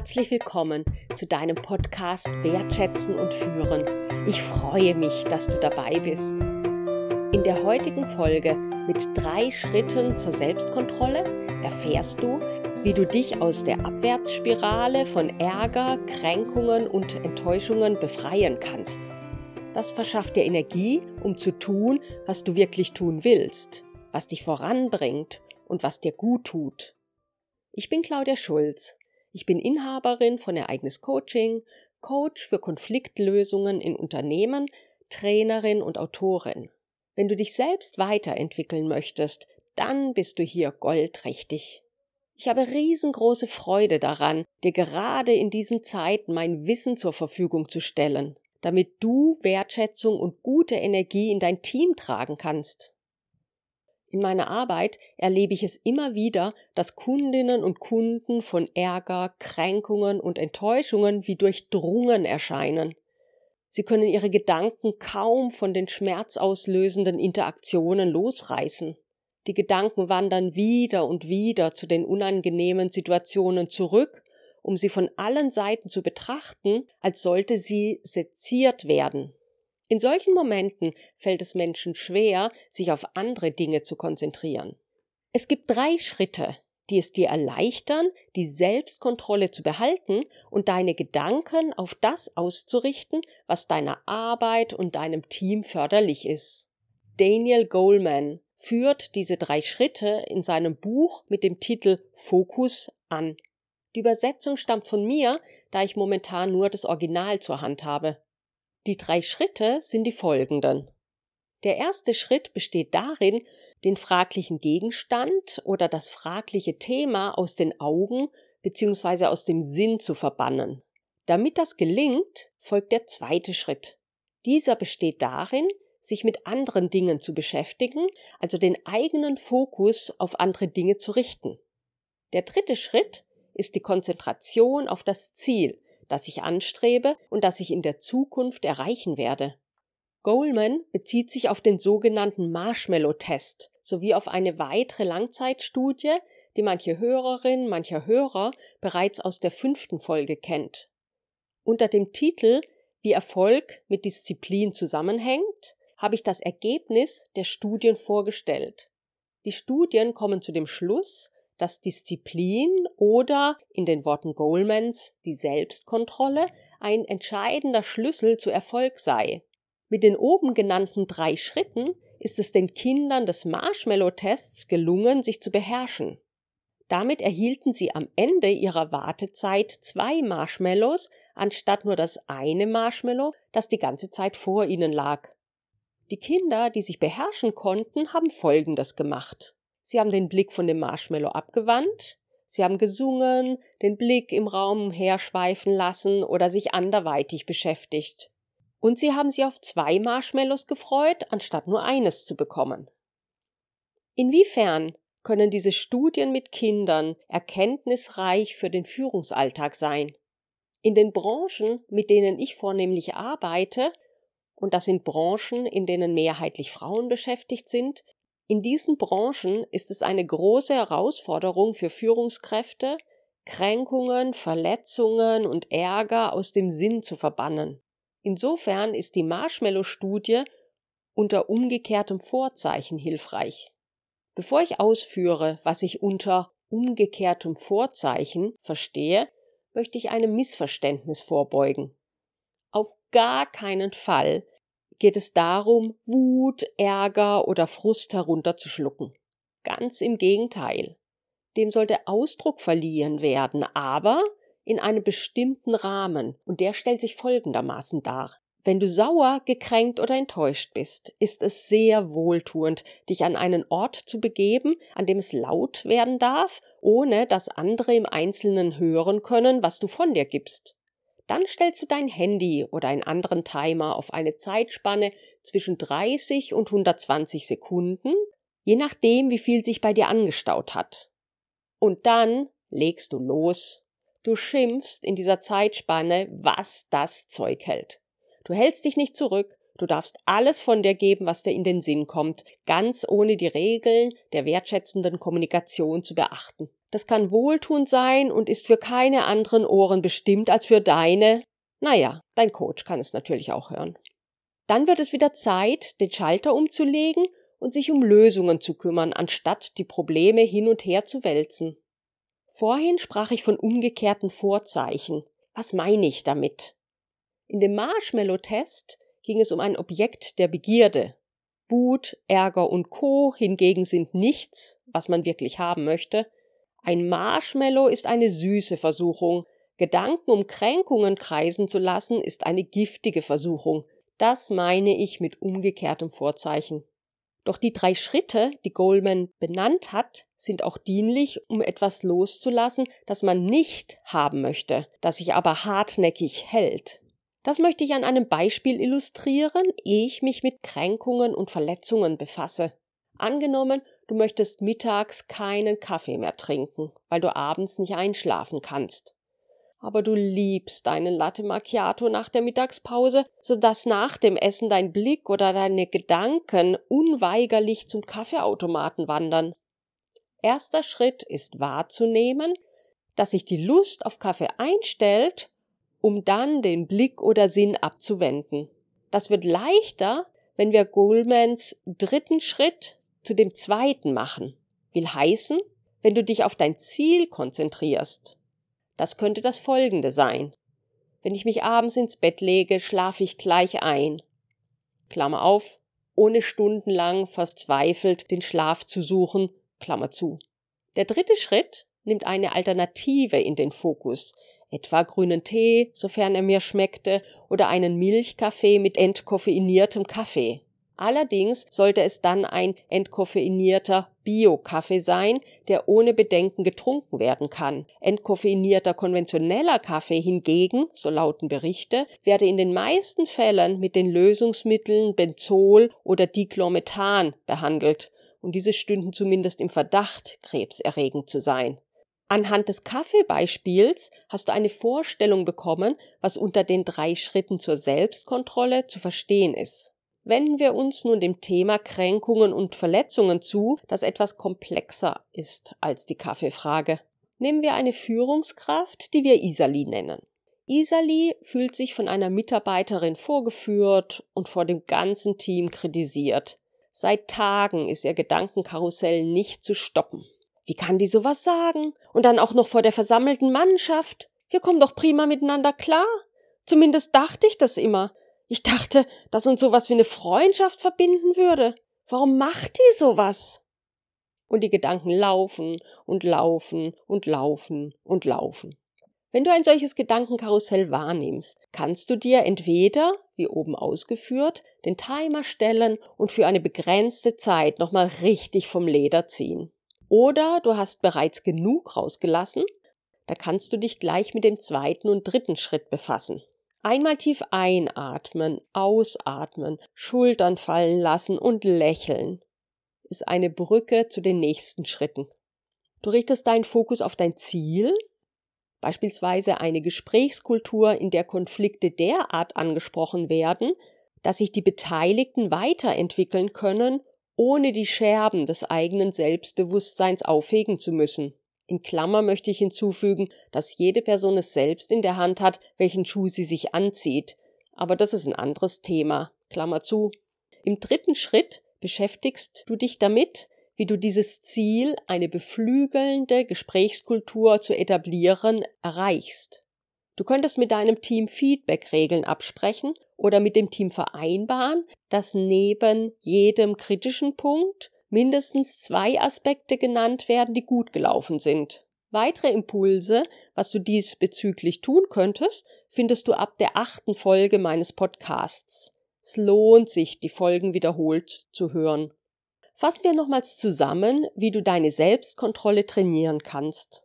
herzlich willkommen zu deinem Podcast Wertschätzen und Führen. Ich freue mich, dass du dabei bist. In der heutigen Folge mit drei Schritten zur Selbstkontrolle erfährst du, wie du dich aus der Abwärtsspirale von Ärger, Kränkungen und Enttäuschungen befreien kannst. Das verschafft dir Energie, um zu tun, was du wirklich tun willst, was dich voranbringt und was dir gut tut. Ich bin Claudia Schulz. Ich bin Inhaberin von Ereignis Coaching, Coach für Konfliktlösungen in Unternehmen, Trainerin und Autorin. Wenn du dich selbst weiterentwickeln möchtest, dann bist du hier goldrichtig. Ich habe riesengroße Freude daran, dir gerade in diesen Zeiten mein Wissen zur Verfügung zu stellen, damit du Wertschätzung und gute Energie in dein Team tragen kannst. In meiner Arbeit erlebe ich es immer wieder, dass Kundinnen und Kunden von Ärger, Kränkungen und Enttäuschungen wie durchdrungen erscheinen. Sie können ihre Gedanken kaum von den schmerzauslösenden Interaktionen losreißen. Die Gedanken wandern wieder und wieder zu den unangenehmen Situationen zurück, um sie von allen Seiten zu betrachten, als sollte sie seziert werden. In solchen Momenten fällt es Menschen schwer, sich auf andere Dinge zu konzentrieren. Es gibt drei Schritte, die es dir erleichtern, die Selbstkontrolle zu behalten und deine Gedanken auf das auszurichten, was deiner Arbeit und deinem Team förderlich ist. Daniel Goleman führt diese drei Schritte in seinem Buch mit dem Titel Fokus an. Die Übersetzung stammt von mir, da ich momentan nur das Original zur Hand habe. Die drei Schritte sind die folgenden. Der erste Schritt besteht darin, den fraglichen Gegenstand oder das fragliche Thema aus den Augen bzw. aus dem Sinn zu verbannen. Damit das gelingt, folgt der zweite Schritt. Dieser besteht darin, sich mit anderen Dingen zu beschäftigen, also den eigenen Fokus auf andere Dinge zu richten. Der dritte Schritt ist die Konzentration auf das Ziel, das ich anstrebe und das ich in der Zukunft erreichen werde. Goldman bezieht sich auf den sogenannten Marshmallow-Test sowie auf eine weitere Langzeitstudie, die manche Hörerin, mancher Hörer bereits aus der fünften Folge kennt. Unter dem Titel Wie Erfolg mit Disziplin zusammenhängt, habe ich das Ergebnis der Studien vorgestellt. Die Studien kommen zu dem Schluss, dass Disziplin oder in den Worten Goldmans die Selbstkontrolle ein entscheidender Schlüssel zu Erfolg sei. Mit den oben genannten drei Schritten ist es den Kindern des Marshmallow-Tests gelungen, sich zu beherrschen. Damit erhielten sie am Ende ihrer Wartezeit zwei Marshmallows anstatt nur das eine Marshmallow, das die ganze Zeit vor ihnen lag. Die Kinder, die sich beherrschen konnten, haben Folgendes gemacht. Sie haben den Blick von dem Marshmallow abgewandt, sie haben gesungen, den Blick im Raum herschweifen lassen oder sich anderweitig beschäftigt. Und sie haben sich auf zwei Marshmallows gefreut, anstatt nur eines zu bekommen. Inwiefern können diese Studien mit Kindern erkenntnisreich für den Führungsalltag sein? In den Branchen, mit denen ich vornehmlich arbeite, und das sind Branchen, in denen mehrheitlich Frauen beschäftigt sind, in diesen Branchen ist es eine große Herausforderung für Führungskräfte, Kränkungen, Verletzungen und Ärger aus dem Sinn zu verbannen. Insofern ist die Marshmallow-Studie unter umgekehrtem Vorzeichen hilfreich. Bevor ich ausführe, was ich unter umgekehrtem Vorzeichen verstehe, möchte ich einem Missverständnis vorbeugen. Auf gar keinen Fall geht es darum, Wut, Ärger oder Frust herunterzuschlucken. Ganz im Gegenteil. Dem sollte Ausdruck verliehen werden, aber in einem bestimmten Rahmen, und der stellt sich folgendermaßen dar. Wenn du sauer, gekränkt oder enttäuscht bist, ist es sehr wohltuend, dich an einen Ort zu begeben, an dem es laut werden darf, ohne dass andere im Einzelnen hören können, was du von dir gibst. Dann stellst du dein Handy oder einen anderen Timer auf eine Zeitspanne zwischen 30 und 120 Sekunden, je nachdem, wie viel sich bei dir angestaut hat. Und dann legst du los. Du schimpfst in dieser Zeitspanne, was das Zeug hält. Du hältst dich nicht zurück, du darfst alles von dir geben, was dir in den Sinn kommt, ganz ohne die Regeln der wertschätzenden Kommunikation zu beachten. Das kann wohltuend sein und ist für keine anderen Ohren bestimmt als für deine. Naja, dein Coach kann es natürlich auch hören. Dann wird es wieder Zeit, den Schalter umzulegen und sich um Lösungen zu kümmern, anstatt die Probleme hin und her zu wälzen. Vorhin sprach ich von umgekehrten Vorzeichen. Was meine ich damit? In dem Marshmallow-Test ging es um ein Objekt der Begierde. Wut, Ärger und Co. hingegen sind nichts, was man wirklich haben möchte. Ein Marshmallow ist eine süße Versuchung. Gedanken um Kränkungen kreisen zu lassen, ist eine giftige Versuchung. Das meine ich mit umgekehrtem Vorzeichen. Doch die drei Schritte, die Goldman benannt hat, sind auch dienlich, um etwas loszulassen, das man nicht haben möchte, das sich aber hartnäckig hält. Das möchte ich an einem Beispiel illustrieren, ehe ich mich mit Kränkungen und Verletzungen befasse. Angenommen, du möchtest mittags keinen Kaffee mehr trinken, weil du abends nicht einschlafen kannst aber du liebst deinen Latte Macchiato nach der Mittagspause, so dass nach dem Essen dein Blick oder deine Gedanken unweigerlich zum Kaffeeautomaten wandern. Erster Schritt ist wahrzunehmen, dass sich die Lust auf Kaffee einstellt, um dann den Blick oder Sinn abzuwenden. Das wird leichter, wenn wir Goldmans dritten Schritt zu dem zweiten machen. Will heißen, wenn du dich auf dein Ziel konzentrierst. Das könnte das folgende sein. Wenn ich mich abends ins Bett lege, schlafe ich gleich ein. Klammer auf, ohne stundenlang verzweifelt den Schlaf zu suchen, Klammer zu. Der dritte Schritt nimmt eine Alternative in den Fokus, etwa grünen Tee, sofern er mir schmeckte, oder einen Milchkaffee mit entkoffeiniertem Kaffee. Allerdings sollte es dann ein entkoffeinierter Bio-Kaffee sein, der ohne Bedenken getrunken werden kann. Entkoffeinierter konventioneller Kaffee hingegen, so lauten Berichte, werde in den meisten Fällen mit den Lösungsmitteln Benzol oder Dichlormethan behandelt, und diese stünden zumindest im Verdacht, krebserregend zu sein. Anhand des Kaffeebeispiels hast du eine Vorstellung bekommen, was unter den drei Schritten zur Selbstkontrolle zu verstehen ist. Wenden wir uns nun dem Thema Kränkungen und Verletzungen zu, das etwas komplexer ist als die Kaffeefrage. Nehmen wir eine Führungskraft, die wir Isali nennen. Isali fühlt sich von einer Mitarbeiterin vorgeführt und vor dem ganzen Team kritisiert. Seit Tagen ist ihr Gedankenkarussell nicht zu stoppen. Wie kann die sowas sagen? Und dann auch noch vor der versammelten Mannschaft? Wir kommen doch prima miteinander klar. Zumindest dachte ich das immer. Ich dachte, dass uns sowas wie eine Freundschaft verbinden würde. Warum macht die sowas? Und die Gedanken laufen und laufen und laufen und laufen. Wenn du ein solches Gedankenkarussell wahrnimmst, kannst du dir entweder, wie oben ausgeführt, den Timer stellen und für eine begrenzte Zeit nochmal richtig vom Leder ziehen. Oder du hast bereits genug rausgelassen, da kannst du dich gleich mit dem zweiten und dritten Schritt befassen. Einmal tief einatmen, ausatmen, Schultern fallen lassen und lächeln ist eine Brücke zu den nächsten Schritten. Du richtest deinen Fokus auf dein Ziel, beispielsweise eine Gesprächskultur, in der Konflikte derart angesprochen werden, dass sich die Beteiligten weiterentwickeln können, ohne die Scherben des eigenen Selbstbewusstseins aufhegen zu müssen. In Klammer möchte ich hinzufügen, dass jede Person es selbst in der Hand hat, welchen Schuh sie sich anzieht. Aber das ist ein anderes Thema. Klammer zu. Im dritten Schritt beschäftigst du dich damit, wie du dieses Ziel, eine beflügelnde Gesprächskultur zu etablieren, erreichst. Du könntest mit deinem Team Feedback-Regeln absprechen oder mit dem Team vereinbaren, dass neben jedem kritischen Punkt mindestens zwei Aspekte genannt werden, die gut gelaufen sind. Weitere Impulse, was du diesbezüglich tun könntest, findest du ab der achten Folge meines Podcasts. Es lohnt sich, die Folgen wiederholt zu hören. Fassen wir nochmals zusammen, wie du deine Selbstkontrolle trainieren kannst.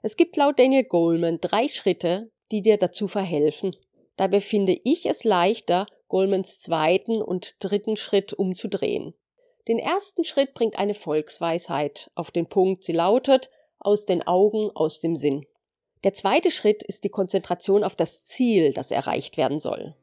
Es gibt laut Daniel Goleman drei Schritte, die dir dazu verhelfen. Dabei finde ich es leichter, Golemans zweiten und dritten Schritt umzudrehen. Den ersten Schritt bringt eine Volksweisheit auf den Punkt. Sie lautet aus den Augen, aus dem Sinn. Der zweite Schritt ist die Konzentration auf das Ziel, das erreicht werden soll.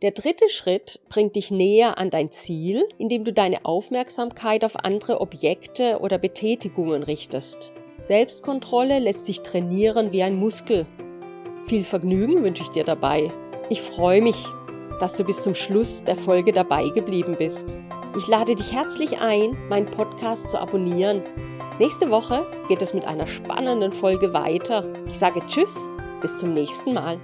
Der dritte Schritt bringt dich näher an dein Ziel, indem du deine Aufmerksamkeit auf andere Objekte oder Betätigungen richtest. Selbstkontrolle lässt sich trainieren wie ein Muskel. Viel Vergnügen wünsche ich dir dabei. Ich freue mich, dass du bis zum Schluss der Folge dabei geblieben bist. Ich lade dich herzlich ein, meinen Podcast zu abonnieren. Nächste Woche geht es mit einer spannenden Folge weiter. Ich sage Tschüss, bis zum nächsten Mal.